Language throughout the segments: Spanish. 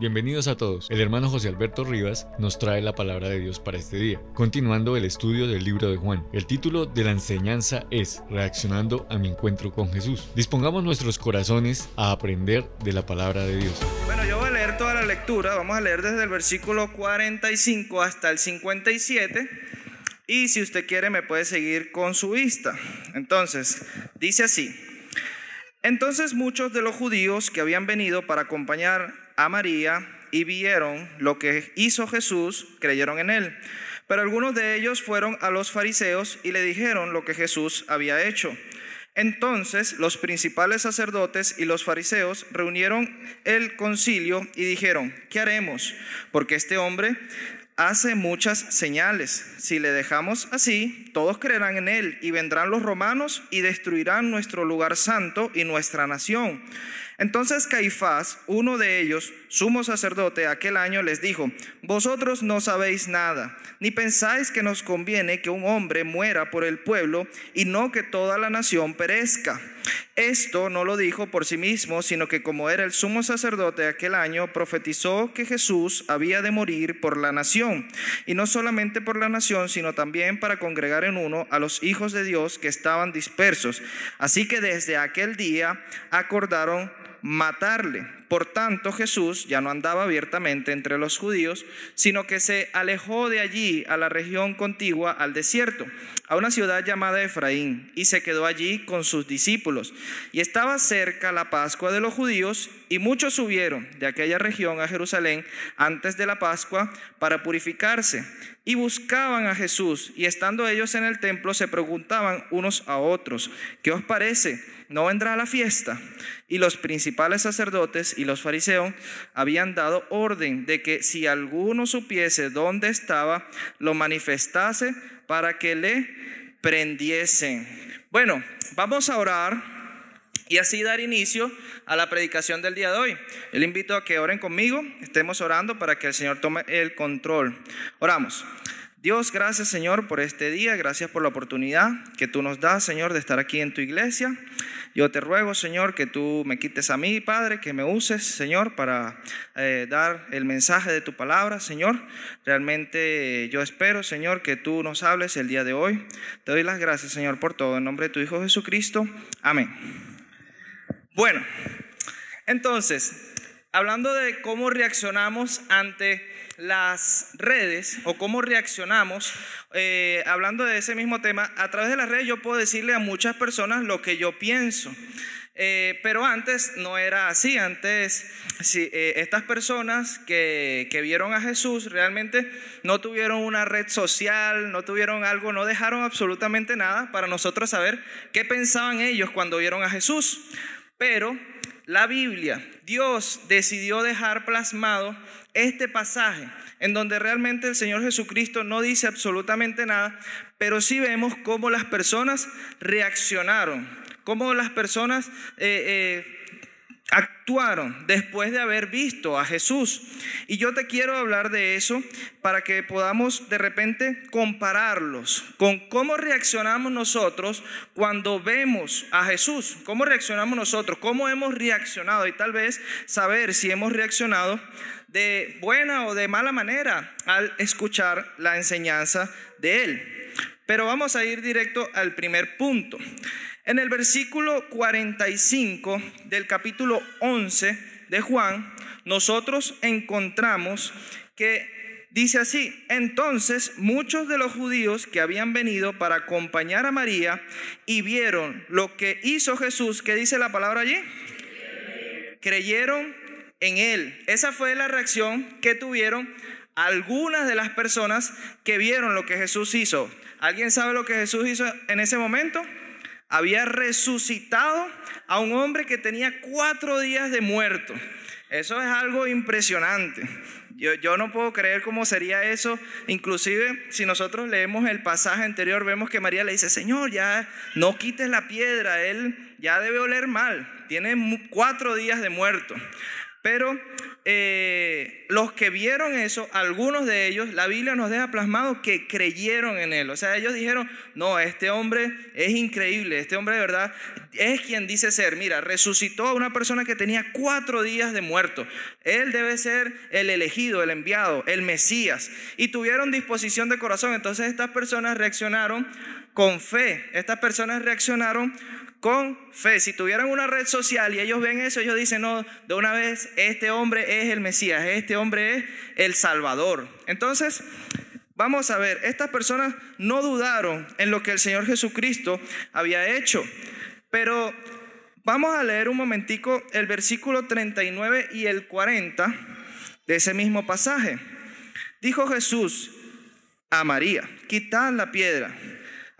Bienvenidos a todos. El hermano José Alberto Rivas nos trae la palabra de Dios para este día, continuando el estudio del libro de Juan. El título de la enseñanza es Reaccionando a mi encuentro con Jesús. Dispongamos nuestros corazones a aprender de la palabra de Dios. Bueno, yo voy a leer toda la lectura, vamos a leer desde el versículo 45 hasta el 57. Y si usted quiere me puede seguir con su vista. Entonces, dice así. Entonces muchos de los judíos que habían venido para acompañar a María y vieron lo que hizo Jesús, creyeron en él. Pero algunos de ellos fueron a los fariseos y le dijeron lo que Jesús había hecho. Entonces los principales sacerdotes y los fariseos reunieron el concilio y dijeron, ¿qué haremos? Porque este hombre hace muchas señales. Si le dejamos así, todos creerán en él y vendrán los romanos y destruirán nuestro lugar santo y nuestra nación. Entonces Caifás, uno de ellos, sumo sacerdote aquel año, les dijo, vosotros no sabéis nada, ni pensáis que nos conviene que un hombre muera por el pueblo y no que toda la nación perezca. Esto no lo dijo por sí mismo, sino que como era el sumo sacerdote aquel año, profetizó que Jesús había de morir por la nación, y no solamente por la nación, sino también para congregar en uno a los hijos de Dios que estaban dispersos. Así que desde aquel día acordaron matarle. Por tanto, Jesús ya no andaba abiertamente entre los judíos, sino que se alejó de allí a la región contigua al desierto, a una ciudad llamada Efraín, y se quedó allí con sus discípulos. Y estaba cerca la Pascua de los judíos, y muchos subieron de aquella región a Jerusalén antes de la Pascua para purificarse, y buscaban a Jesús, y estando ellos en el templo se preguntaban unos a otros, ¿qué os parece? ¿No vendrá la fiesta? Y los principales sacerdotes y los fariseos habían dado orden de que si alguno supiese dónde estaba, lo manifestase para que le prendiesen. Bueno, vamos a orar y así dar inicio a la predicación del día de hoy. Le invito a que oren conmigo, estemos orando para que el Señor tome el control. Oramos. Dios, gracias Señor por este día, gracias por la oportunidad que tú nos das, Señor, de estar aquí en tu iglesia. Yo te ruego, Señor, que tú me quites a mí, Padre, que me uses, Señor, para eh, dar el mensaje de tu palabra, Señor. Realmente yo espero, Señor, que tú nos hables el día de hoy. Te doy las gracias, Señor, por todo. En nombre de tu Hijo Jesucristo. Amén. Bueno, entonces, hablando de cómo reaccionamos ante las redes o cómo reaccionamos, eh, hablando de ese mismo tema, a través de las redes yo puedo decirle a muchas personas lo que yo pienso. Eh, pero antes no era así, antes eh, estas personas que, que, vieron a Jesús realmente no tuvieron una red social, no tuvieron algo, no dejaron absolutamente nada para nosotros saber qué pensaban ellos cuando vieron a Jesús. Pero la Biblia, Dios decidió dejar plasmado este pasaje en donde realmente el Señor Jesucristo no dice absolutamente nada, pero sí vemos cómo las personas reaccionaron, cómo las personas eh, eh, actuaron después de haber visto a Jesús. Y yo te quiero hablar de eso para que podamos de repente compararlos con cómo reaccionamos nosotros cuando vemos a Jesús, cómo reaccionamos nosotros, cómo hemos reaccionado y tal vez saber si hemos reaccionado de buena o de mala manera al escuchar la enseñanza de Él. Pero vamos a ir directo al primer punto. En el versículo 45 del capítulo 11 de Juan, nosotros encontramos que dice así, entonces muchos de los judíos que habían venido para acompañar a María y vieron lo que hizo Jesús, ¿qué dice la palabra allí? Creyeron en él. Esa fue la reacción que tuvieron algunas de las personas que vieron lo que Jesús hizo. ¿Alguien sabe lo que Jesús hizo en ese momento? Había resucitado a un hombre que tenía cuatro días de muerto. Eso es algo impresionante. Yo, no puedo creer cómo sería eso. Inclusive si nosotros leemos el pasaje anterior, vemos que María le dice, Señor, ya no quites la piedra, él ya debe oler mal, tiene cuatro días de muerto. Pero eh, los que vieron eso, algunos de ellos, la Biblia nos deja plasmado que creyeron en él. O sea, ellos dijeron, no, este hombre es increíble, este hombre de verdad es quien dice ser. Mira, resucitó a una persona que tenía cuatro días de muerto. Él debe ser el elegido, el enviado, el Mesías. Y tuvieron disposición de corazón. Entonces estas personas reaccionaron con fe. Estas personas reaccionaron con fe. Si tuvieran una red social y ellos ven eso, ellos dicen, no, de una vez, este hombre es el Mesías, este hombre es el Salvador. Entonces, vamos a ver, estas personas no dudaron en lo que el Señor Jesucristo había hecho, pero vamos a leer un momentico el versículo 39 y el 40 de ese mismo pasaje. Dijo Jesús a María, quitad la piedra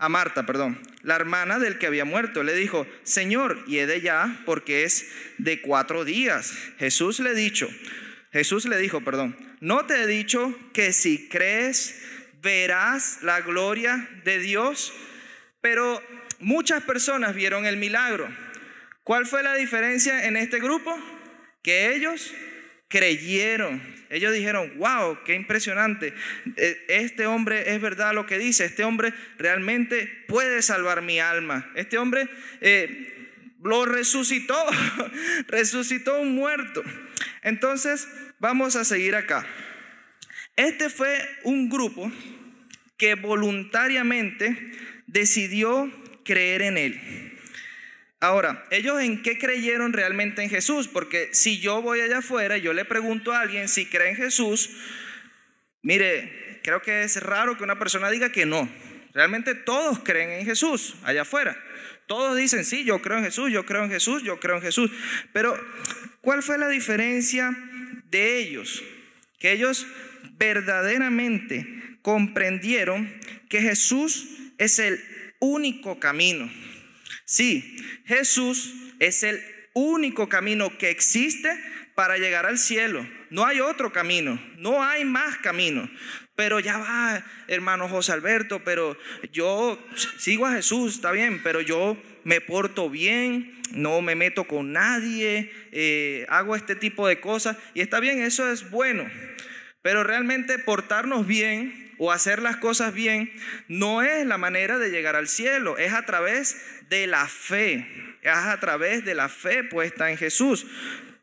a Marta, perdón, la hermana del que había muerto. Le dijo, Señor, y he de ya, porque es de cuatro días. Jesús le dicho, Jesús le dijo, perdón, no te he dicho que si crees verás la gloria de Dios, pero muchas personas vieron el milagro. ¿Cuál fue la diferencia en este grupo? Que ellos creyeron. Ellos dijeron, wow, qué impresionante. E, este hombre es verdad lo que dice. Este hombre realmente puede salvar mi alma. Este hombre eh, lo resucitó. resucitó un muerto. Entonces, vamos a seguir acá. Este fue un grupo que voluntariamente decidió creer en él. Ahora, ¿ellos en qué creyeron realmente en Jesús? Porque si yo voy allá afuera y yo le pregunto a alguien si cree en Jesús, mire, creo que es raro que una persona diga que no. Realmente todos creen en Jesús allá afuera. Todos dicen, sí, yo creo en Jesús, yo creo en Jesús, yo creo en Jesús. Pero, ¿cuál fue la diferencia de ellos? Que ellos verdaderamente comprendieron que Jesús es el único camino. Sí, Jesús es el único camino que existe para llegar al cielo. No hay otro camino, no hay más camino. Pero ya va, hermano José Alberto, pero yo sigo a Jesús, está bien, pero yo me porto bien, no me meto con nadie, eh, hago este tipo de cosas. Y está bien, eso es bueno. Pero realmente portarnos bien o hacer las cosas bien no es la manera de llegar al cielo, es a través de la fe, es a través de la fe puesta en Jesús.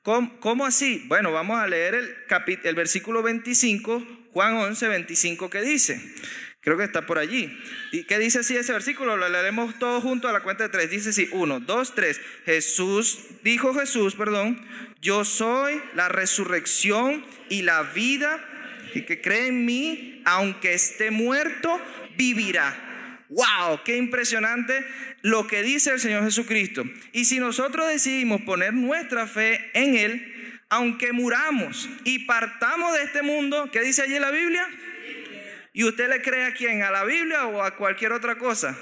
¿Cómo, así? Bueno, vamos a leer el, el versículo 25, Juan 11, 25, que dice. Creo que está por allí. ¿Y qué dice así ese versículo? Lo leeremos todos juntos a la cuenta de tres. Dice así, uno, dos, tres. Jesús, dijo Jesús, perdón, yo soy la resurrección y la vida, y que cree en mí, aunque esté muerto, vivirá. ¡Wow! ¡Qué impresionante lo que dice el Señor Jesucristo! Y si nosotros decidimos poner nuestra fe en Él, aunque muramos y partamos de este mundo, ¿qué dice allí la Biblia? ¿Y usted le cree a quién? ¿A la Biblia o a cualquier otra cosa?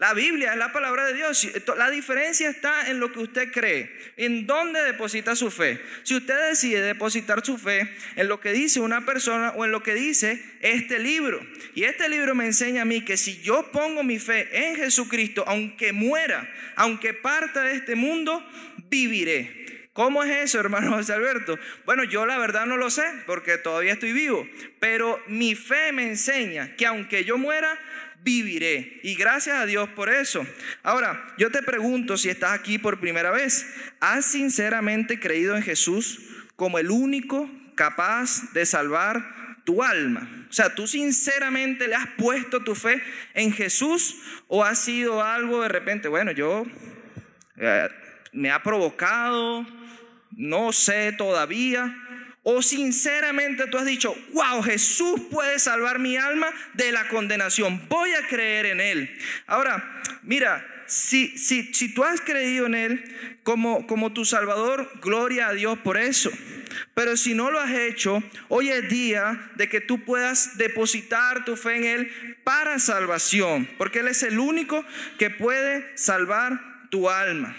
La Biblia es la palabra de Dios. La diferencia está en lo que usted cree, en dónde deposita su fe. Si usted decide depositar su fe en lo que dice una persona o en lo que dice este libro, y este libro me enseña a mí que si yo pongo mi fe en Jesucristo, aunque muera, aunque parta de este mundo, viviré. ¿Cómo es eso, hermano José Alberto? Bueno, yo la verdad no lo sé porque todavía estoy vivo, pero mi fe me enseña que aunque yo muera, viviré. Y gracias a Dios por eso. Ahora, yo te pregunto si estás aquí por primera vez, ¿has sinceramente creído en Jesús como el único capaz de salvar tu alma? O sea, ¿tú sinceramente le has puesto tu fe en Jesús o ha sido algo de repente, bueno, yo eh, me ha provocado, no sé todavía? O sinceramente tú has dicho, wow, Jesús puede salvar mi alma de la condenación. Voy a creer en Él. Ahora, mira, si, si, si tú has creído en Él como, como tu Salvador, gloria a Dios por eso. Pero si no lo has hecho, hoy es día de que tú puedas depositar tu fe en Él para salvación, porque Él es el único que puede salvar tu alma.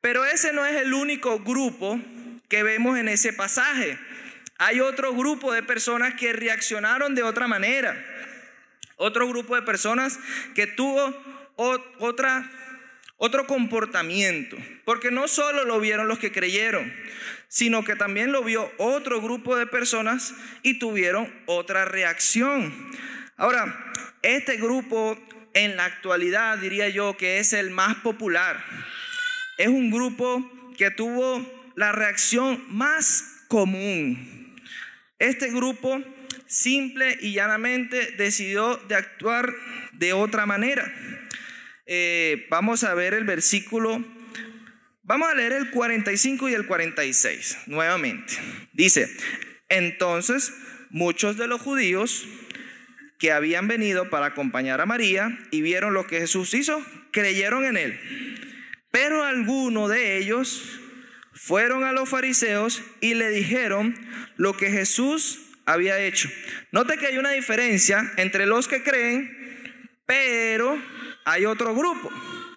Pero ese no es el único grupo que vemos en ese pasaje. Hay otro grupo de personas que reaccionaron de otra manera. Otro grupo de personas que tuvo otra, otro comportamiento, porque no solo lo vieron los que creyeron, sino que también lo vio otro grupo de personas y tuvieron otra reacción. Ahora, este grupo en la actualidad diría yo que es el más popular. Es un grupo que tuvo la reacción más común. Este grupo simple y llanamente decidió de actuar de otra manera. Eh, vamos a ver el versículo, vamos a leer el 45 y el 46 nuevamente. Dice, entonces muchos de los judíos que habían venido para acompañar a María y vieron lo que Jesús hizo, creyeron en él. Pero algunos de ellos fueron a los fariseos y le dijeron lo que Jesús había hecho. Note que hay una diferencia entre los que creen, pero hay otro grupo.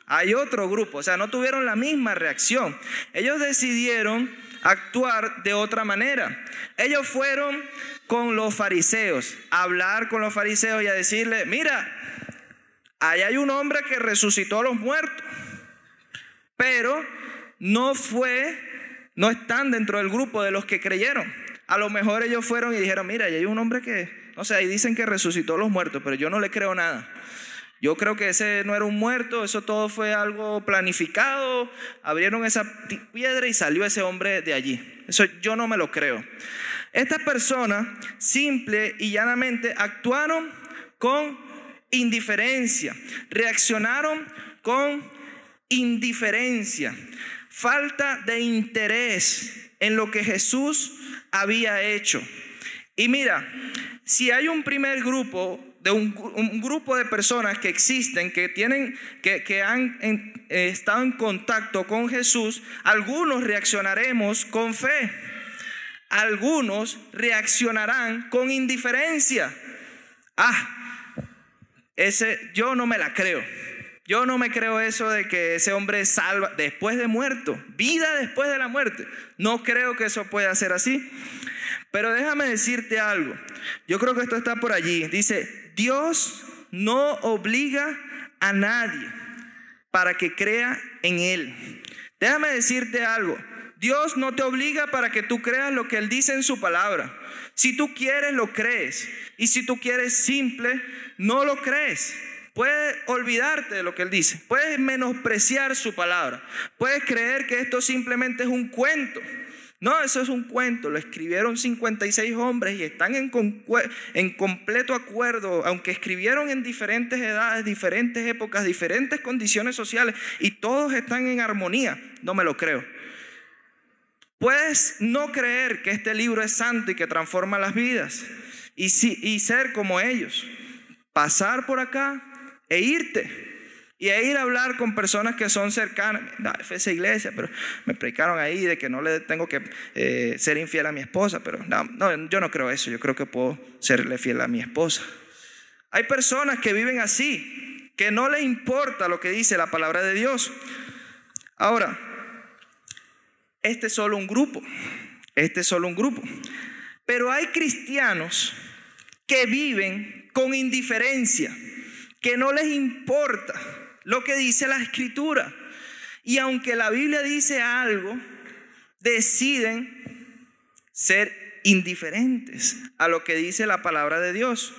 Hay otro grupo, o sea, no tuvieron la misma reacción. Ellos decidieron actuar de otra manera. Ellos fueron con los fariseos, a hablar con los fariseos y a decirle, mira, ahí hay un hombre que resucitó a los muertos, pero no fue, no están dentro del grupo de los que creyeron. A lo mejor ellos fueron y dijeron, mira, ahí hay un hombre que, no sé, ahí dicen que resucitó a los muertos, pero yo no le creo nada. Yo creo que ese no era un muerto, eso todo fue algo planificado. Abrieron esa piedra y salió ese hombre de allí. Eso yo no me lo creo. Estas personas simple y llanamente actuaron con indiferencia, reaccionaron con indiferencia, falta de interés en lo que Jesús había hecho. Y mira, si hay un primer grupo de un, grupo de personas que existen, que tienen, que, han eh, estado en contacto con Jesús, algunos reaccionaremos con fe, algunos reaccionarán con indiferencia. Ah, ese yo no me la creo. Yo no me creo eso de que ese hombre salva después de muerto, vida después de la muerte. No creo que eso pueda ser así. Pero déjame decirte algo. Yo creo que esto está por allí. Dice, Dios no obliga a nadie para que crea en Él. Déjame decirte algo. Dios no te obliga para que tú creas lo que Él dice en su palabra. Si tú quieres, lo crees. Y si tú quieres simple, no lo crees. Puedes olvidarte de lo que Él dice. Puedes menospreciar su palabra. Puedes creer que esto simplemente es un cuento. No, eso es un cuento, lo escribieron 56 hombres y están en, completo acuerdo, aunque escribieron en diferentes edades, diferentes épocas, diferentes condiciones sociales y todos están en armonía. No me lo creo. Puedes no creer que este libro es santo y que transforma las vidas y ser como ellos, pasar por acá e irte y a ir a hablar con personas que son cercanas. No, fue esa iglesia, pero me predicaron ahí de que no le tengo que eh, ser infiel a mi esposa. Pero no, no, yo no creo eso. Yo creo que puedo serle fiel a mi esposa. Hay personas que viven así, que no les importa lo que dice la palabra de Dios. Ahora, este es solo un grupo. Este es solo un grupo. Pero hay cristianos que viven con indiferencia, que no les importa lo que dice la escritura. Y aunque la Biblia dice algo, deciden ser indiferentes a lo que dice la palabra de Dios.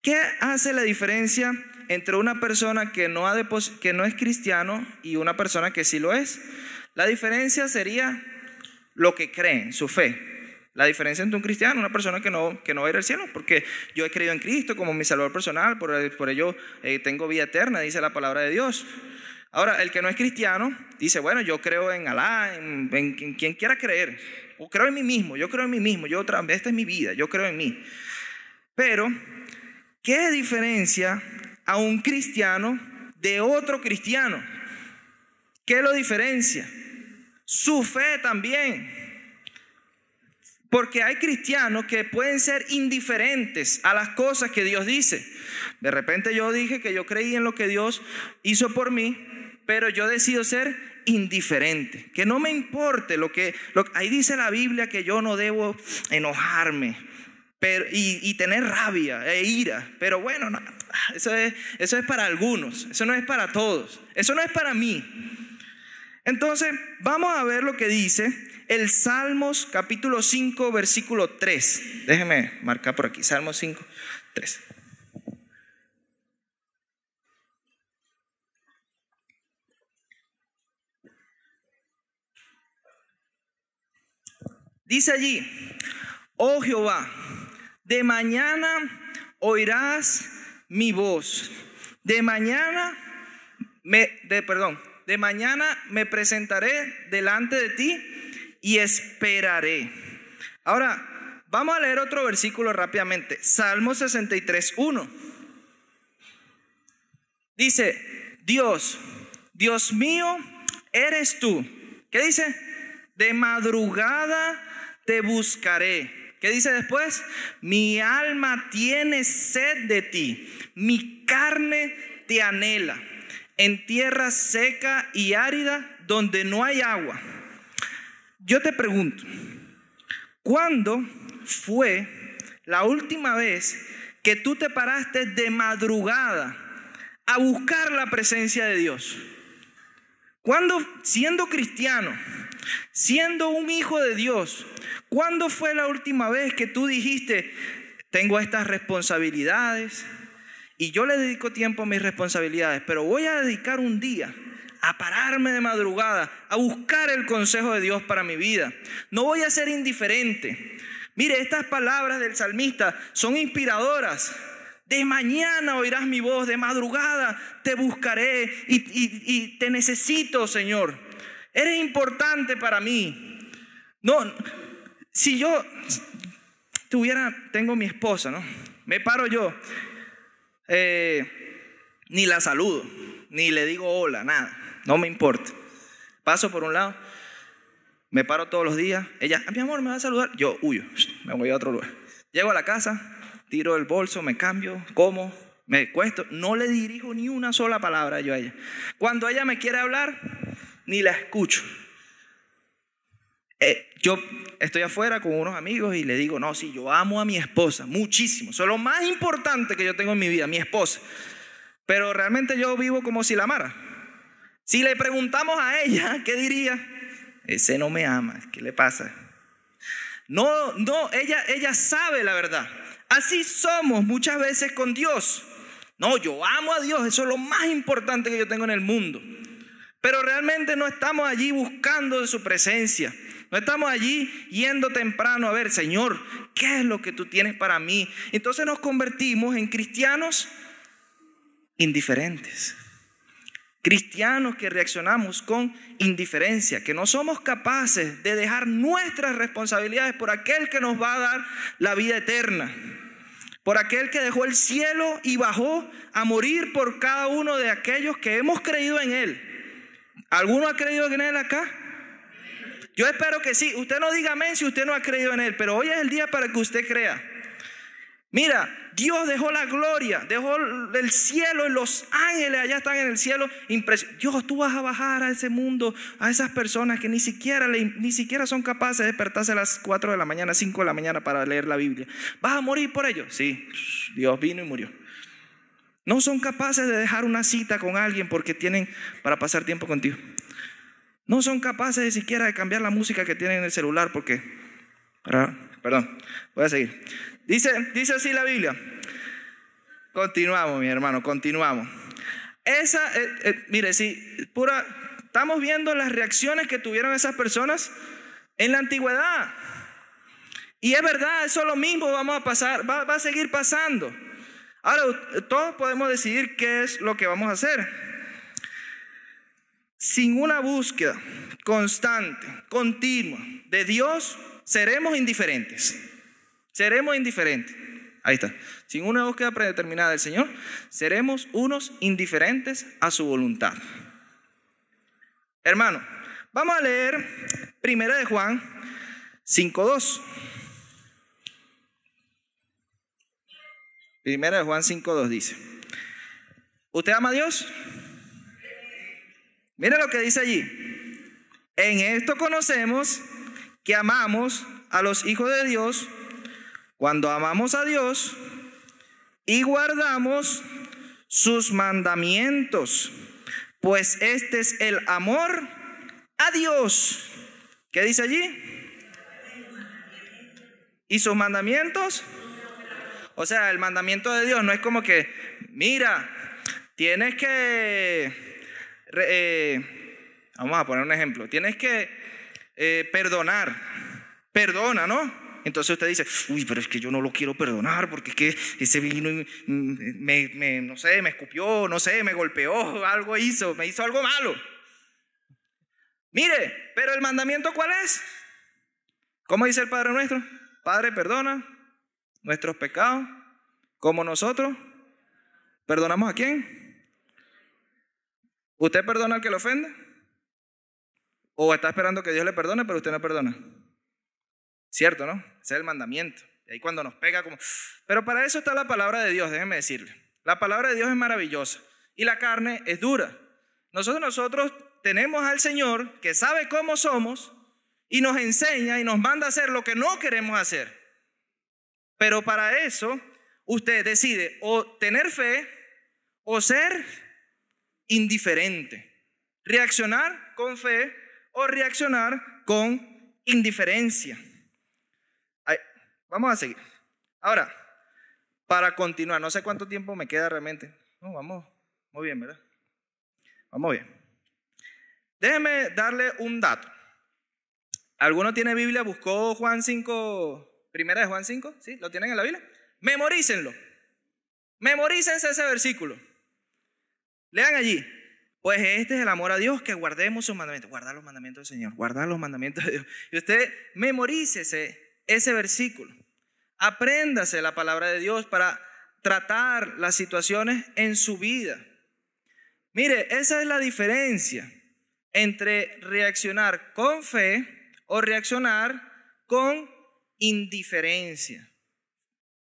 ¿Qué hace la diferencia entre una persona que no, es cristiano y una persona que sí lo es? La diferencia sería lo que creen, su fe. La diferencia entre un cristiano y una persona que no, que no va a ir al cielo, porque yo he creído en Cristo como mi salvador personal, por, ello eh, tengo vida eterna, dice la palabra de Dios. Ahora, el que no es cristiano dice, bueno, yo creo en Alá, en, quien quiera creer, o creo en mí mismo, yo creo en mí mismo, yo otra, esta es mi vida, yo creo en mí. Pero, ¿qué diferencia a un cristiano de otro cristiano? ¿Qué lo diferencia? Su fe también. Porque hay cristianos que pueden ser indiferentes a las cosas que Dios dice. De repente yo dije que yo creí en lo que Dios hizo por mí, pero yo decido ser indiferente, que no me importe lo que, ahí dice la Biblia que yo no debo enojarme y, tener rabia e ira, pero bueno, eso es, eso es para algunos, eso no es para todos, eso no es para mí. Entonces, vamos a ver lo que dice el Salmos capítulo 5, versículo 3. Déjeme marcar por aquí, Salmos 5, 3. Dice allí, oh Jehová, de mañana oirás mi voz. De mañana me, de, perdón, de mañana me presentaré delante de ti y esperaré. Ahora, vamos a leer otro versículo rápidamente. Salmo 63, 1. Dice, Dios, Dios mío, eres tú. ¿Qué dice? De madrugada te buscaré. ¿Qué dice después? Mi alma tiene sed de ti, mi carne te anhela, en tierra seca y árida donde no hay agua. Yo te pregunto, ¿cuándo fue la última vez que tú te paraste de madrugada a buscar la presencia de Dios? ¿Cuándo, siendo cristiano, siendo un hijo de Dios, ¿Cuándo fue la última vez que tú dijiste, tengo estas responsabilidades y yo le dedico tiempo a mis responsabilidades, pero voy a dedicar un día a pararme de madrugada, a buscar el consejo de Dios para mi vida? No voy a ser indiferente. Mire, estas palabras del salmista son inspiradoras. De mañana oirás mi voz, de madrugada te buscaré y, te necesito, Señor. Eres importante para mí. No, si yo tuviera, tengo mi esposa, ¿no? Me paro yo, eh, ni la saludo, ni le digo hola, nada, no me importa. Paso por un lado, me paro todos los días, ella, mi amor, me va a saludar, yo huyo, me voy a otro lugar. Llego a la casa, tiro el bolso, me cambio, como, me cuesto, no le dirijo ni una sola palabra yo a ella. Cuando ella me quiere hablar, ni la escucho. Eh, yo estoy afuera con unos amigos y le digo, no, sí, yo amo a mi esposa muchísimo. Eso es lo más importante que yo tengo en mi vida, mi esposa. Pero realmente yo vivo como si la amara. Si le preguntamos a ella, ¿qué diría? Ese no me ama, ¿qué le pasa? No, no, ella, ella sabe la verdad. Así somos muchas veces con Dios. No, yo amo a Dios, eso es lo más importante que yo tengo en el mundo. Pero realmente no estamos allí buscando de su presencia. No estamos allí yendo temprano a ver, Señor, ¿qué es lo que tú tienes para mí? Entonces nos convertimos en cristianos indiferentes. Cristianos que reaccionamos con indiferencia, que no somos capaces de dejar nuestras responsabilidades por aquel que nos va a dar la vida eterna, por aquel que dejó el cielo y bajó a morir por cada uno de aquellos que hemos creído en Él. ¿Alguno ha creído en Él acá? Yo espero que sí. Usted no diga amén si usted no ha creído en Él, pero hoy es el día para que usted crea. Mira, Dios dejó la gloria, dejó el cielo y los ángeles allá están en el cielo. Dios, tú vas a bajar a ese mundo, a esas personas que ni siquiera, ni siquiera son capaces de despertarse a las 4 de la mañana, 5 de la mañana para leer la Biblia. ¿Vas a morir por ellos? Sí, Dios vino y murió. No son capaces de dejar una cita con alguien porque tienen para pasar tiempo contigo. No son capaces ni siquiera de cambiar la música que tienen en el celular porque... Perdón, voy a seguir. Dice, dice así la Biblia. Continuamos, mi hermano, continuamos. Esa, eh, eh, mire, si pura, estamos viendo las reacciones que tuvieron esas personas en la antigüedad. Y es verdad, eso es lo mismo vamos a pasar, va, va a seguir pasando. Ahora, todos podemos decidir qué es lo que vamos a hacer. Sin una búsqueda constante, continua de Dios, seremos indiferentes. Seremos indiferentes. Ahí está. Sin una búsqueda predeterminada del Señor, seremos unos indiferentes a su voluntad. Hermano, vamos a leer Primera de Juan 5.2. Primera de Juan 5.2 dice, ¿usted ama a Dios? Mira lo que dice allí. En esto conocemos que amamos a los hijos de Dios cuando amamos a Dios y guardamos sus mandamientos, pues este es el amor a Dios. ¿Qué dice allí? ¿Y sus mandamientos? O sea, el mandamiento de Dios no es como que, mira, tienes que, eh, vamos a poner un ejemplo, tienes que eh, perdonar, perdona, ¿no? Entonces usted dice, uy, pero es que yo no lo quiero perdonar porque es que ese vino me, me, no sé, me escupió, no sé, me golpeó, algo hizo, me hizo algo malo. Mire, pero el mandamiento ¿cuál es? ¿Cómo dice el Padre nuestro? Padre, perdona nuestros pecados, como nosotros. ¿Perdonamos a quién? ¿Usted perdona al que le ofende? ¿O está esperando que Dios le perdone, pero usted no perdona? Cierto, ¿no? Ese es el mandamiento. Y ahí cuando nos pega como... Pero para eso está la palabra de Dios, déjeme decirle. La palabra de Dios es maravillosa y la carne es dura. Nosotros, nosotros tenemos al Señor que sabe cómo somos y nos enseña y nos manda a hacer lo que no queremos hacer. Pero para eso usted decide o tener fe o ser indiferente. Reaccionar con fe o reaccionar con indiferencia. Vamos a seguir. Ahora, para continuar, no sé cuánto tiempo me queda realmente. No, vamos, muy bien, ¿verdad? Vamos bien. Déjeme darle un dato. ¿Alguno tiene Biblia? ¿Buscó Juan 5 Primera de Juan 5, ¿sí? ¿Lo tienen en la Biblia? Memorícenlo. Memorícense ese versículo. Lean allí. Pues este es el amor a Dios, que guardemos sus mandamientos. Guardar los mandamientos del Señor, guardar los mandamientos de Dios. Y usted memorícese ese versículo. Apréndase la palabra de Dios para tratar las situaciones en su vida. Mire, esa es la diferencia entre reaccionar con fe o reaccionar con indiferencia,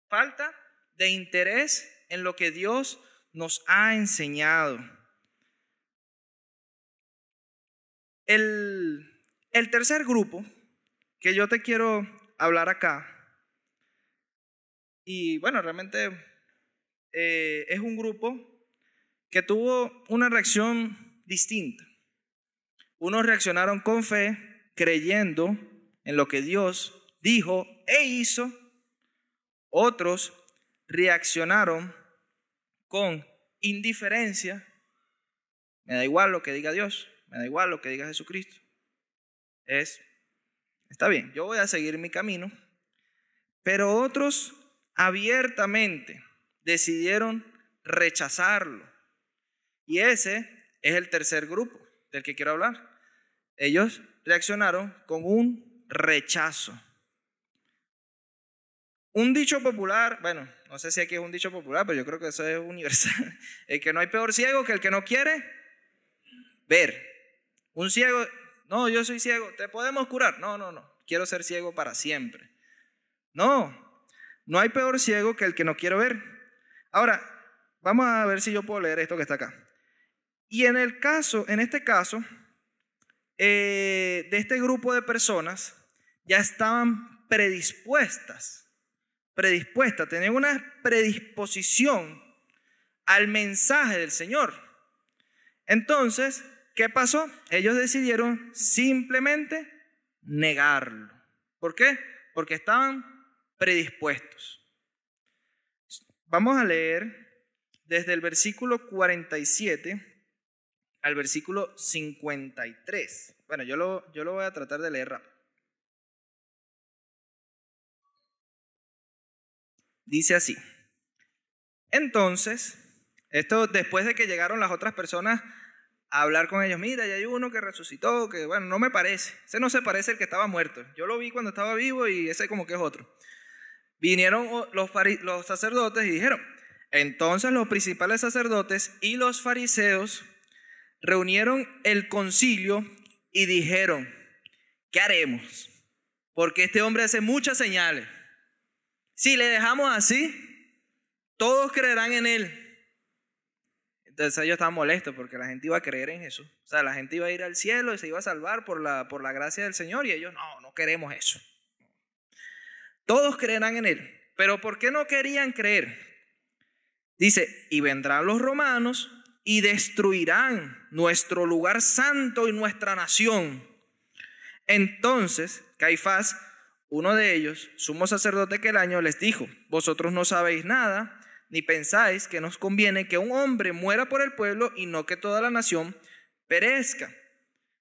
falta de interés en lo que Dios nos ha enseñado. El, tercer grupo que yo te quiero hablar acá, y bueno, realmente eh, es un grupo que tuvo una reacción distinta. Unos reaccionaron con fe, creyendo en lo que Dios dijo e hizo, otros reaccionaron con indiferencia. Me da igual lo que diga Dios, me da igual lo que diga Jesucristo. Es, está bien, yo voy a seguir mi camino, pero otros abiertamente decidieron rechazarlo. Y ese es el tercer grupo del que quiero hablar. Ellos reaccionaron con un rechazo. Un dicho popular, bueno, no sé si aquí es un dicho popular, pero yo creo que eso es universal. El que no hay peor ciego que el que no quiere ver. Un ciego, no, yo soy ciego, ¿te podemos curar? No, no, no, quiero ser ciego para siempre. No, no hay peor ciego que el que no quiere ver. Ahora, vamos a ver si yo puedo leer esto que está acá. Y en el caso, en este caso, eh, de este grupo de personas, ya estaban predispuestas predispuesta, tener una predisposición al mensaje del Señor. Entonces, ¿qué pasó? Ellos decidieron simplemente negarlo. ¿Por qué? Porque estaban predispuestos. Vamos a leer desde el versículo 47 al versículo 53. Bueno, yo lo, yo lo voy a tratar de leer rápido. Dice así. Entonces, esto después de que llegaron las otras personas hablar con ellos, mira, ya hay uno que resucitó, que bueno, no me parece, ese no se parece al que estaba muerto. Yo lo vi cuando estaba vivo y ese como que es otro. Vinieron los, los sacerdotes y dijeron, entonces los principales sacerdotes y los fariseos reunieron el concilio y dijeron, ¿qué haremos? Porque este hombre hace muchas señales. Si le dejamos así, todos creerán en Él. Entonces ellos estaban molestos porque la gente iba a creer en Jesús. O sea, la gente iba a ir al cielo y se iba a salvar por la, por la gracia del Señor y ellos no, no queremos eso. Todos creerán en Él. Pero ¿por qué no querían creer? Dice, y vendrán los romanos y destruirán nuestro lugar santo y nuestra nación. Entonces, Caifás, uno de ellos, sumo sacerdote aquel año, les dijo, vosotros no sabéis nada, ni pensáis que nos conviene que un hombre muera por el pueblo y no que toda la nación perezca.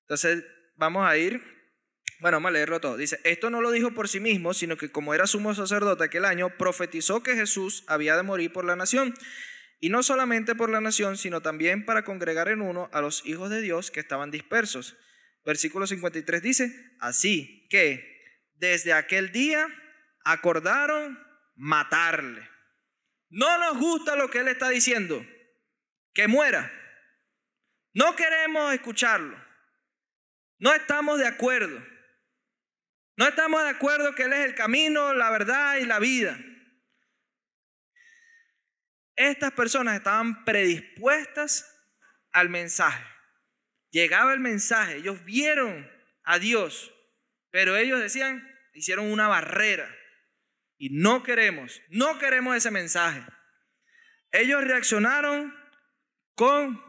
Entonces, vamos a ir, bueno, vamos a leerlo todo. Dice, esto no lo dijo por sí mismo, sino que como era sumo sacerdote aquel año, profetizó que Jesús había de morir por la nación. Y no solamente por la nación, sino también para congregar en uno a los hijos de Dios que estaban dispersos. Versículo 53 dice, así que desde aquel día acordaron matarle. No nos gusta lo que él está diciendo, que muera. No queremos escucharlo. No estamos de acuerdo. No estamos de acuerdo que Él es el camino, la verdad y la vida. Estas personas estaban predispuestas al mensaje. Llegaba el mensaje, ellos vieron a Dios, pero ellos decían, hicieron una barrera y no queremos, no queremos ese mensaje. Ellos reaccionaron con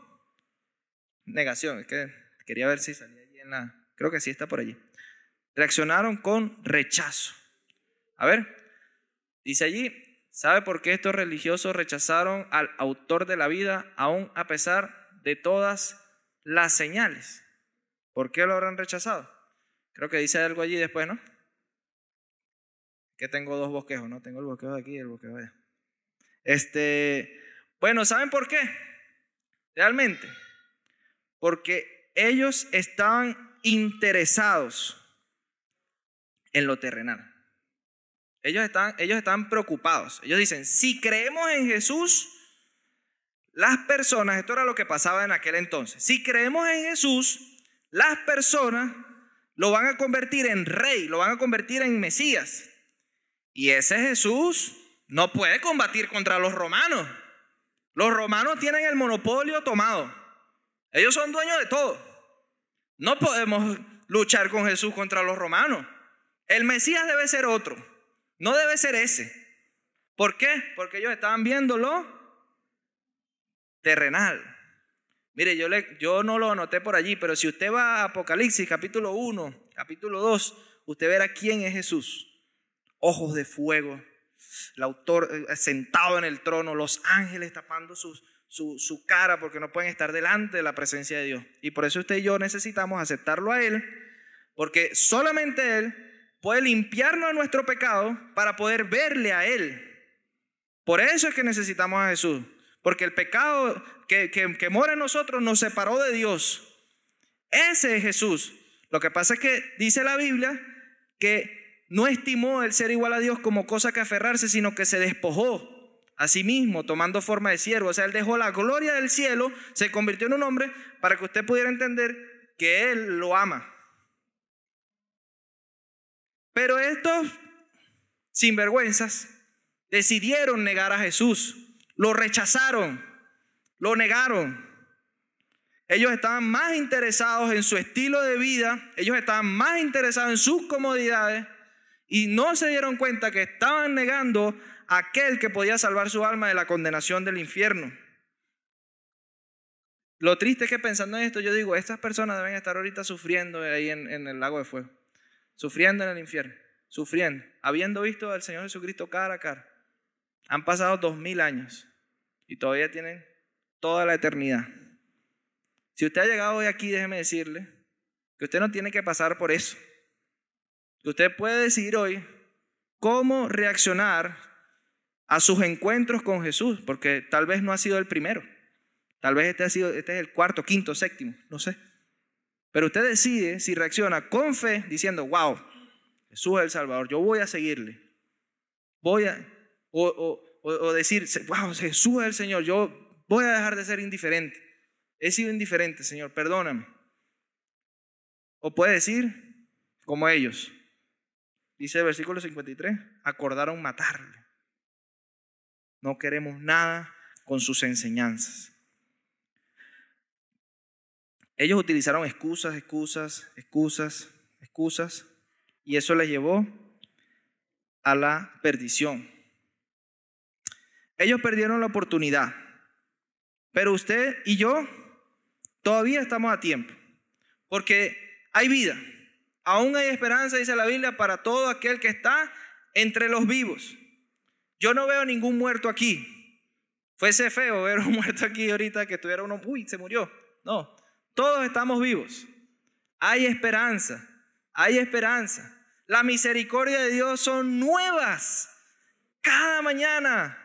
negación, es que quería ver si salía allí en la, creo que sí está por allí. Reaccionaron con rechazo. A ver, dice allí, ¿sabe por qué estos religiosos rechazaron al autor de la vida aún a pesar de todas las señales. ¿Por qué lo habrán rechazado? Creo que dice algo allí después, ¿no? Que tengo dos bosquejos, ¿no? Tengo el bosquejo de aquí y el bosquejo de allá. Este, bueno, ¿saben por qué? Realmente, porque ellos estaban interesados en lo terrenal. Ellos están, ellos están preocupados. Ellos dicen, si creemos en Jesús, las personas, esto era lo que pasaba en aquel entonces, si creemos en Jesús, las personas lo van a convertir en rey, lo van a convertir en Mesías. Y ese Jesús no puede combatir contra los romanos. Los romanos tienen el monopolio tomado. Ellos son dueños de todo. No podemos luchar con Jesús contra los romanos. El Mesías debe ser otro. No debe ser ese. ¿Por qué? Porque ellos estaban viéndolo terrenal. Mire, yo no lo anoté por allí, pero si usted va a Apocalipsis capítulo 1, capítulo 2, usted verá quién es Jesús. Ojos de fuego, el autor eh, sentado en el trono, los ángeles tapando su, su cara porque no pueden estar delante de la presencia de Dios. Y por eso usted y yo necesitamos aceptarlo a Él, porque solamente Él puede limpiarnos de nuestro pecado para poder verle a Él. Por eso es que necesitamos a Jesús. Porque el pecado que, que, mora en nosotros nos separó de Dios. Ese es Jesús. Lo que pasa es que dice la Biblia que no estimó el ser igual a Dios como cosa que aferrarse, sino que se despojó a sí mismo, tomando forma de siervo. O sea, él dejó la gloria del cielo, se convirtió en un hombre para que usted pudiera entender que él lo ama. Pero estos sinvergüenzas decidieron negar a Jesús. Lo rechazaron, lo negaron. Ellos estaban más interesados en su estilo de vida, ellos estaban más interesados en sus comodidades y no se dieron cuenta que estaban negando a aquel que podía salvar su alma de la condenación del infierno. Lo triste es que pensando en esto, yo digo, estas personas deben estar ahorita sufriendo ahí en, en el lago de fuego, sufriendo en el infierno, sufriendo, habiendo visto al Señor Jesucristo cara a cara. Han pasado dos mil años y todavía tienen toda la eternidad. Si usted ha llegado hoy aquí, déjeme decirle que usted no tiene que pasar por eso. Usted puede decidir hoy cómo reaccionar a sus encuentros con Jesús, porque tal vez no ha sido el primero. Tal vez este, ha sido, este es el cuarto, quinto, séptimo, no sé. Pero usted decide si reacciona con fe diciendo, wow, Jesús es el Salvador, yo voy a seguirle. Voy a, o, o, decir, wow, Jesús es el Señor, yo voy a dejar de ser indiferente. He sido indiferente, Señor, perdóname. O puede decir, como ellos, dice el versículo 53, acordaron matarle. No queremos nada con sus enseñanzas. Ellos utilizaron excusas, excusas, excusas, excusas, y eso les llevó a la perdición. Ellos perdieron la oportunidad. Pero usted y yo todavía estamos a tiempo. Porque hay vida. Aún hay esperanza, dice la Biblia, para todo aquel que está entre los vivos. Yo no veo ningún muerto aquí. Fuese feo ver un muerto aquí ahorita que tuviera uno, uy, se murió. No, todos estamos vivos. Hay esperanza, hay esperanza. La misericordia de Dios son nuevas cada mañana.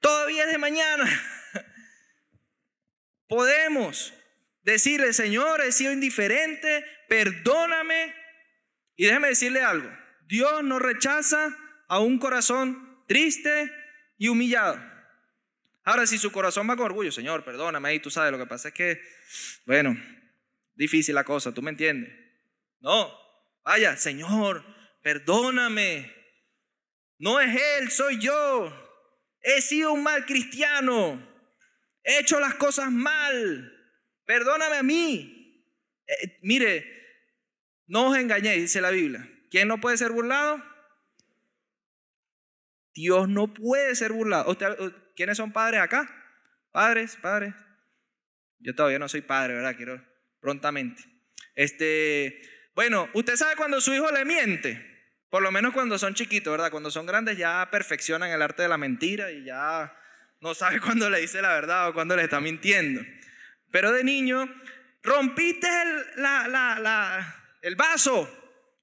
Todavía es de mañana. Podemos decirle, Señor, he sido indiferente, perdóname. Y déjeme decirle algo, Dios no rechaza a un corazón triste y humillado. Ahora, si su corazón va con orgullo, Señor, perdóname, y tú sabes, lo que pasa es que, bueno, difícil la cosa, tú me entiendes. No, vaya, Señor, perdóname. No es Él, soy yo. He sido un mal cristiano. He hecho las cosas mal. Perdóname a mí. Eh, mire, no os engañéis, dice la Biblia. ¿Quién no puede ser burlado? Dios no puede ser burlado. ¿Quiénes son padres acá? Padres, padres. Yo todavía no soy padre, ¿verdad? Quiero prontamente. Este, bueno, usted sabe cuando su hijo le miente. Por lo menos cuando son chiquitos, ¿verdad? Cuando son grandes ya perfeccionan el arte de la mentira y ya no sabe cuándo le dice la verdad o cuándo le está mintiendo. Pero de niño, rompiste el, el vaso.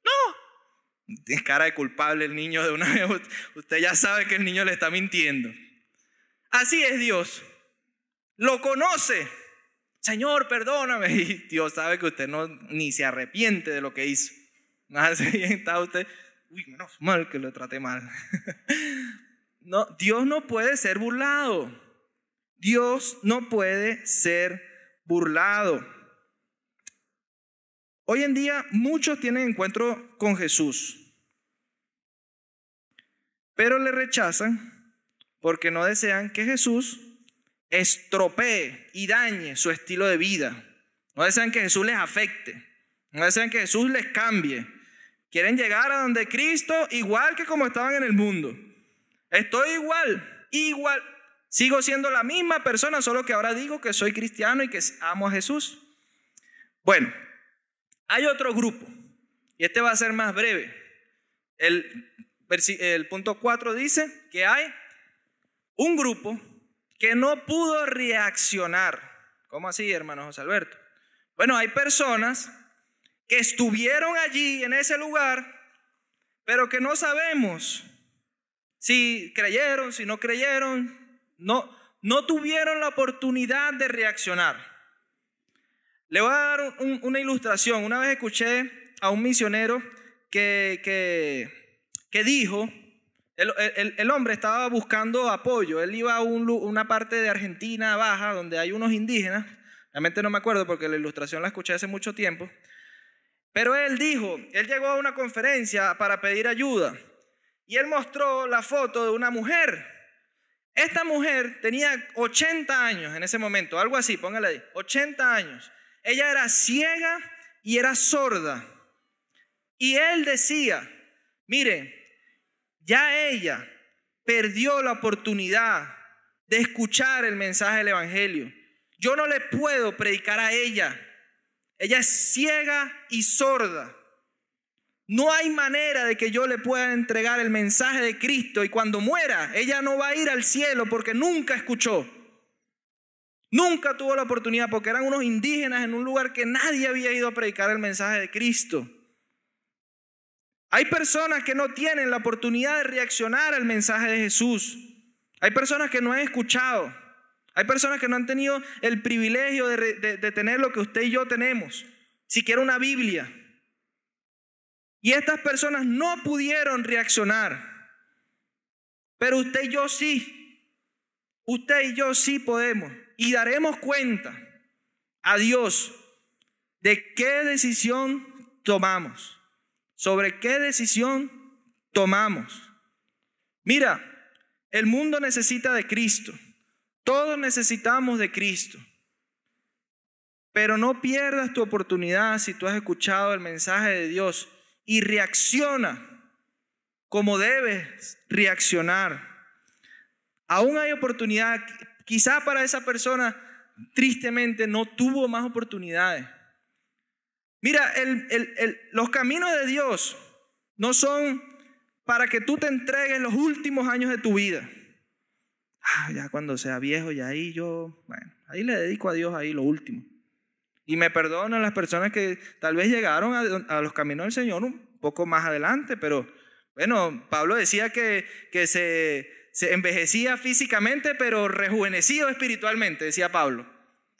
No. Tienes cara de culpable el niño de una vez. Usted ya sabe que el niño le está mintiendo. Así es Dios. Lo conoce. Señor, perdóname. Y Dios sabe que usted no ni se arrepiente de lo que hizo. Así está usted uy, menos mal que lo traté mal. no, Dios no puede ser burlado. Dios no puede ser burlado. Hoy en día muchos tienen encuentro con Jesús, pero le rechazan porque no desean que Jesús estropee y dañe su estilo de vida. No desean que Jesús les afecte. No desean que Jesús les cambie. Quieren llegar a donde Cristo igual que como estaban en el mundo. Estoy igual, igual. Sigo siendo la misma persona, solo que ahora digo que soy cristiano y que amo a Jesús. Bueno, hay otro grupo, y este va a ser más breve. El, punto 4 dice que hay un grupo que no pudo reaccionar. ¿Cómo así, hermano José Alberto? Bueno, hay personas que estuvieron allí en ese lugar, pero que no sabemos si creyeron, si no creyeron, no, no tuvieron la oportunidad de reaccionar. Le voy a dar una ilustración. Una vez escuché a un misionero que, que, dijo, el, el, hombre estaba buscando apoyo, él iba a una parte de Argentina baja donde hay unos indígenas, realmente no me acuerdo porque la ilustración la escuché hace mucho tiempo, pero él dijo, él llegó a una conferencia para pedir ayuda y él mostró la foto de una mujer. Esta mujer tenía 80 años en ese momento, algo así, póngale ahí, 80 años. Ella era ciega y era sorda. Y él decía, mire, ya ella perdió la oportunidad de escuchar el mensaje del Evangelio. Yo no le puedo predicar a ella ella es ciega y sorda. No hay manera de que yo le pueda entregar el mensaje de Cristo y cuando muera, ella no va a ir al cielo porque nunca escuchó. Nunca tuvo la oportunidad porque eran unos indígenas en un lugar que nadie había ido a predicar el mensaje de Cristo. Hay personas que no tienen la oportunidad de reaccionar al mensaje de Jesús. Hay personas que no han escuchado. Hay personas que no han tenido el privilegio de, tener lo que usted y yo tenemos, siquiera una Biblia. Y estas personas no pudieron reaccionar. Pero usted y yo sí. Usted y yo sí podemos. Y daremos cuenta a Dios de qué decisión tomamos. Sobre qué decisión tomamos. Mira, el mundo necesita de Cristo. Todos necesitamos de Cristo. Pero no pierdas tu oportunidad si tú has escuchado el mensaje de Dios y reacciona como debes reaccionar. Aún hay oportunidad. Quizá para esa persona, tristemente, no tuvo más oportunidades. Mira, los caminos de Dios no son para que tú te entregues los últimos años de tu vida. Ah, ya cuando sea viejo, ya ahí yo, bueno, ahí le dedico a Dios ahí lo último. Y me perdonan las personas que tal vez llegaron a, los caminos del Señor un poco más adelante, pero bueno, Pablo decía que, que se, envejecía físicamente, pero rejuvenecido espiritualmente, decía Pablo.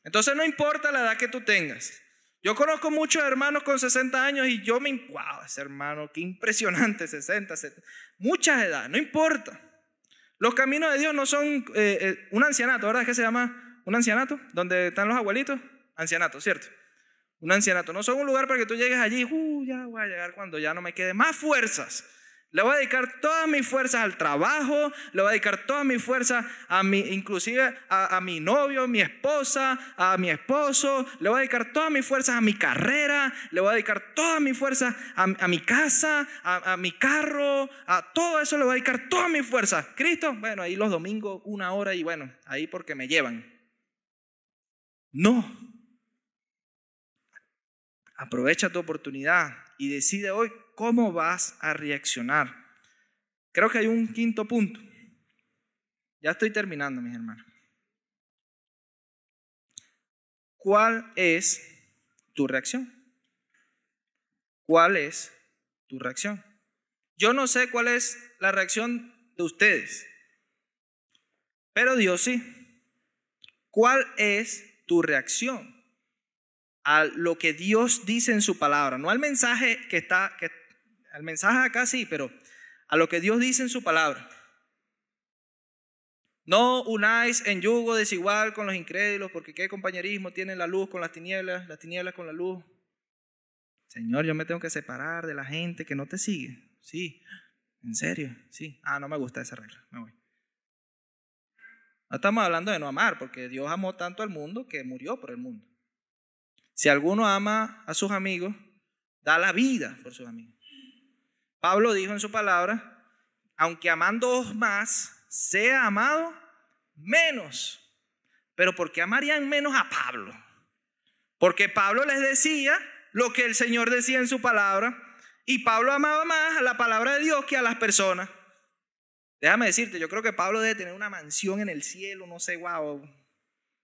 Entonces no importa la edad que tú tengas. Yo conozco muchos hermanos con 60 años y yo me... ¡Wow! Ese hermano, qué impresionante, 60, 70. Muchas edades, no importa. Los caminos de Dios no son eh, eh, un ancianato, ¿verdad? ¿Qué se llama un ancianato? Donde están los abuelitos. Ancianato, ¿cierto? Un ancianato. No son un lugar para que tú llegues allí, uh, ya voy a llegar cuando ya no me quede más fuerzas. Le voy a dedicar todas mis fuerzas al trabajo, le voy a dedicar todas mis fuerzas a mi, inclusive a, mi novio, mi esposa, a mi esposo, le voy a dedicar todas mis fuerzas a mi carrera, le voy a dedicar todas mis fuerzas a, mi casa, a, a, mi carro, a todo eso le voy a dedicar todas mis fuerzas. Cristo, bueno, ahí los domingos una hora y bueno, ahí porque me llevan. No. Aprovecha tu oportunidad y decide hoy cómo vas a reaccionar. Creo que hay un quinto punto. Ya estoy terminando, mis hermanos. ¿Cuál es tu reacción? ¿Cuál es tu reacción? Yo no sé cuál es la reacción de ustedes, pero Dios sí. ¿Cuál es tu reacción a lo que Dios dice en su palabra? No al mensaje que está, que al mensaje acá sí, pero a lo que Dios dice en su palabra. No unáis en yugo desigual con los incrédulos, porque qué compañerismo tiene la luz con las tinieblas, las tinieblas con la luz. Señor, yo me tengo que separar de la gente que no te sigue. Sí, en serio, sí. Ah, no me gusta esa regla, me voy. No estamos hablando de no amar, porque Dios amó tanto al mundo que murió por el mundo. Si alguno ama a sus amigos, da la vida por sus amigos. Pablo dijo en su palabra, aunque amando más, sea amado menos. Pero ¿por qué amarían menos a Pablo? Porque Pablo les decía lo que el Señor decía en su palabra y Pablo amaba más a la palabra de Dios que a las personas. Déjame decirte, yo creo que Pablo debe tener una mansión en el cielo, no sé, wow,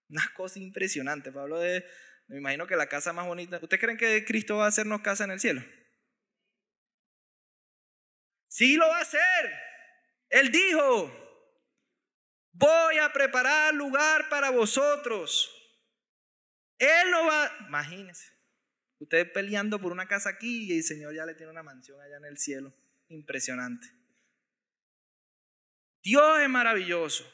una cosa impresionante. Pablo debe, me imagino que la casa más bonita. ¿Ustedes creen que Cristo va a hacernos casa en el cielo? Sí lo va a hacer. Él dijo, voy a preparar lugar para vosotros. Él no va, imagínense, usted peleando por una casa aquí y el Señor ya le tiene una mansión allá en el cielo. Impresionante. Dios es maravilloso.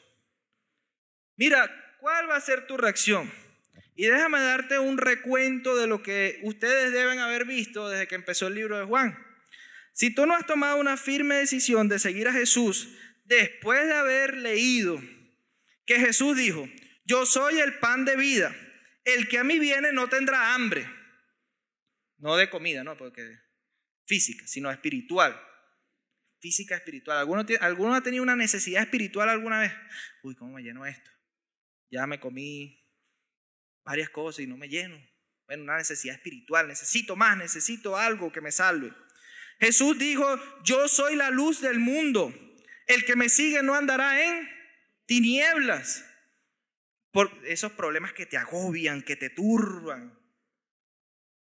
Mira, ¿cuál va a ser tu reacción? Y déjame darte un recuento de lo que ustedes deben haber visto desde que empezó el libro de Juan. Si tú no has tomado una firme decisión de seguir a Jesús después de haber leído que Jesús dijo, yo soy el pan de vida, el que a mí viene no tendrá hambre, no de comida, no, porque física, sino espiritual. Física, espiritual. ¿Alguno, ¿Alguno ha tenido una necesidad espiritual alguna vez? Uy, ¿cómo me lleno esto? Ya me comí varias cosas y no me lleno. Bueno, una necesidad espiritual. Necesito más, necesito algo que me salve. Jesús dijo, yo soy la luz del mundo. El que me sigue no andará en tinieblas. Por esos problemas que te agobian, que te turban.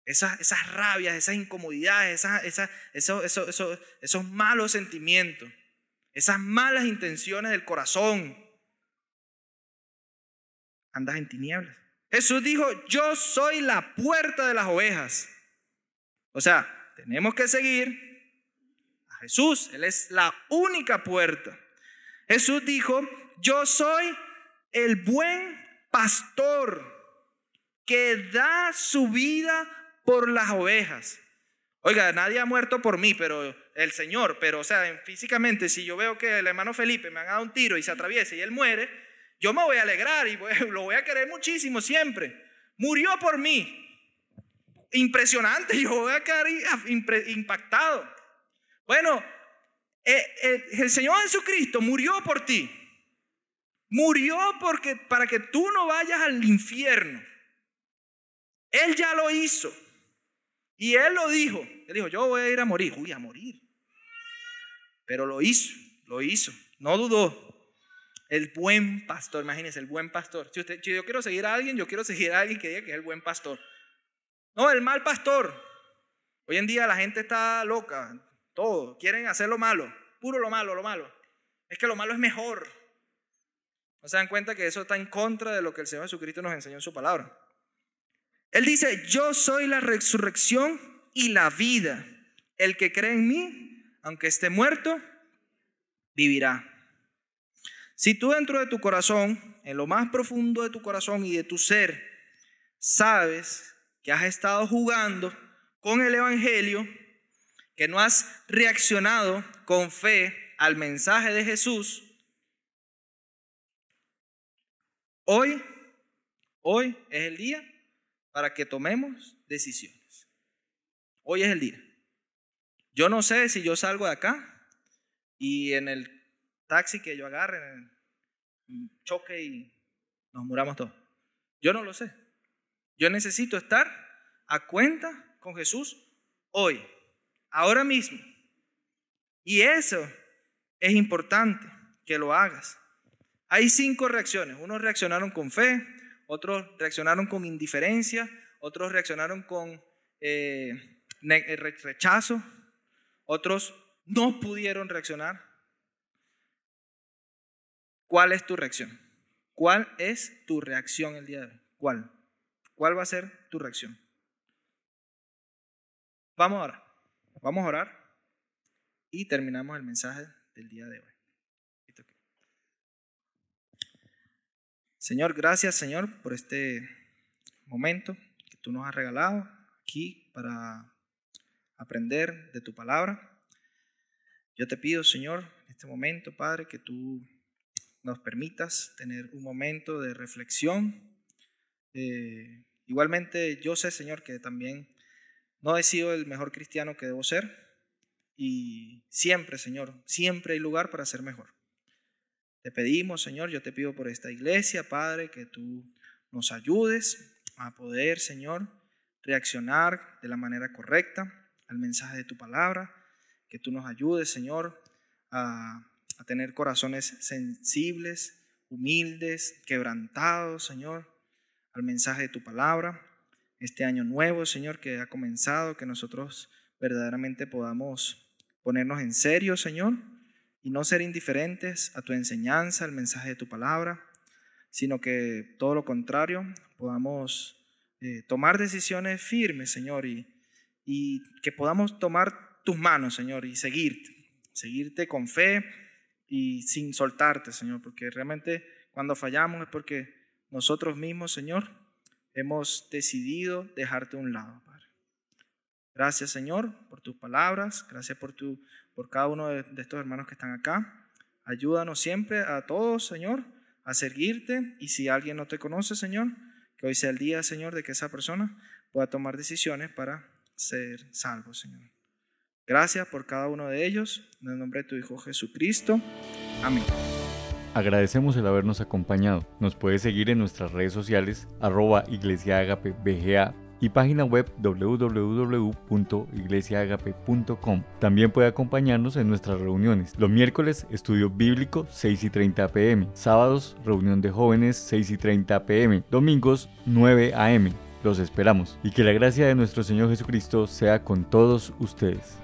Esas, esas rabias, esas incomodidades, esas, esos, esos, esos malos sentimientos, esas malas intenciones del corazón. Andas en tinieblas. Jesús dijo, yo soy la puerta de las ovejas. O sea, tenemos que seguir a Jesús. Él es la única puerta. Jesús dijo, yo soy el buen pastor que da su vida por las ovejas. Oiga, nadie ha muerto por mí, pero el Señor, pero o sea, físicamente, si yo veo que el hermano Felipe me ha dado un tiro y se atraviesa y él muere, yo me voy a alegrar y lo voy a querer muchísimo siempre. Murió por mí impresionante, yo voy a quedar impactado. Bueno, eh, eh, el Señor Jesucristo murió por ti. Murió para que tú no vayas al infierno. Él ya lo hizo. Y él lo dijo. Él dijo, yo voy a ir a morir. Uy, a morir. Pero lo hizo, lo hizo. No dudó. El buen pastor, imagínense, el buen pastor. Si, usted, si yo quiero seguir a alguien, yo quiero seguir a alguien que diga que es el buen pastor. No, el mal pastor. Hoy en día la gente está loca. Todo. Quieren hacer lo malo. Puro lo malo, lo malo. Es que lo malo es mejor. ¿No se dan cuenta que eso está en contra de lo que el Señor Jesucristo nos enseñó en su palabra? Él dice, yo soy la resurrección y la vida. El que cree en mí, aunque esté muerto, vivirá. Si tú dentro de tu corazón, en lo más profundo de tu corazón y de tu ser, sabes que has estado jugando con el Evangelio, que no has reaccionado con fe al mensaje de Jesús, hoy, hoy es el día para que tomemos decisiones. Hoy es el día. Yo no sé si yo salgo de acá y en el taxi que yo agarre, choque y nos muramos todos. Yo no lo sé. Yo necesito estar a cuenta con Jesús hoy, ahora mismo. Y eso es importante que lo hagas. Hay cinco reacciones. Unos reaccionaron con fe, otros reaccionaron con indiferencia, otros reaccionaron con eh, rechazo, otros no pudieron reaccionar. ¿Cuál es tu reacción? ¿Cuál es tu reacción el día de hoy? ¿Cuál? ¿Cuál va a ser tu reacción? Vamos a orar. Vamos a orar y terminamos el mensaje del día de hoy. Señor, gracias Señor por este momento que tú nos has regalado aquí para aprender de tu palabra. Yo te pido, Señor, en este momento, Padre, que tú nos permitas tener un momento de reflexión. Eh, igualmente, yo sé, Señor, que también no he sido el mejor cristiano que debo ser y siempre, Señor, siempre hay lugar para ser mejor. Te pedimos, Señor, yo te pido por esta iglesia, Padre, que tú nos ayudes a poder, Señor, reaccionar de la manera correcta al mensaje de tu palabra, que tú nos ayudes, Señor, a, a tener corazones sensibles, humildes, quebrantados, Señor, al mensaje de tu palabra. Este año nuevo, Señor, que ha comenzado, que nosotros verdaderamente podamos ponernos en serio, Señor, y no ser indiferentes a tu enseñanza, al mensaje de tu palabra, sino que todo lo contrario, podamos eh, tomar decisiones firmes, Señor, y, y que podamos tomar tus manos, Señor, y seguirte, seguirte con fe y sin soltarte, Señor, porque realmente cuando fallamos es porque nosotros mismos, Señor, hemos decidido dejarte a un lado, Padre. Gracias, Señor, por tus palabras, gracias por tu por cada uno de, estos hermanos que están acá. Ayúdanos siempre a todos, Señor, a seguirte. Y si alguien no te conoce, Señor, que hoy sea el día, Señor, de que esa persona pueda tomar decisiones para ser salvo, Señor. Gracias por cada uno de ellos. En el nombre de tu Hijo Jesucristo. Amén. Agradecemos el habernos acompañado. Nos puede seguir en nuestras redes sociales, arroba BGA y página web www.iglesiaagape.com. También puede acompañarnos en nuestras reuniones. Los miércoles, estudio bíblico 6 y 30 pm. Sábados, reunión de jóvenes 6 y 30 pm. Domingos, 9 am. Los esperamos y que la gracia de nuestro Señor Jesucristo sea con todos ustedes.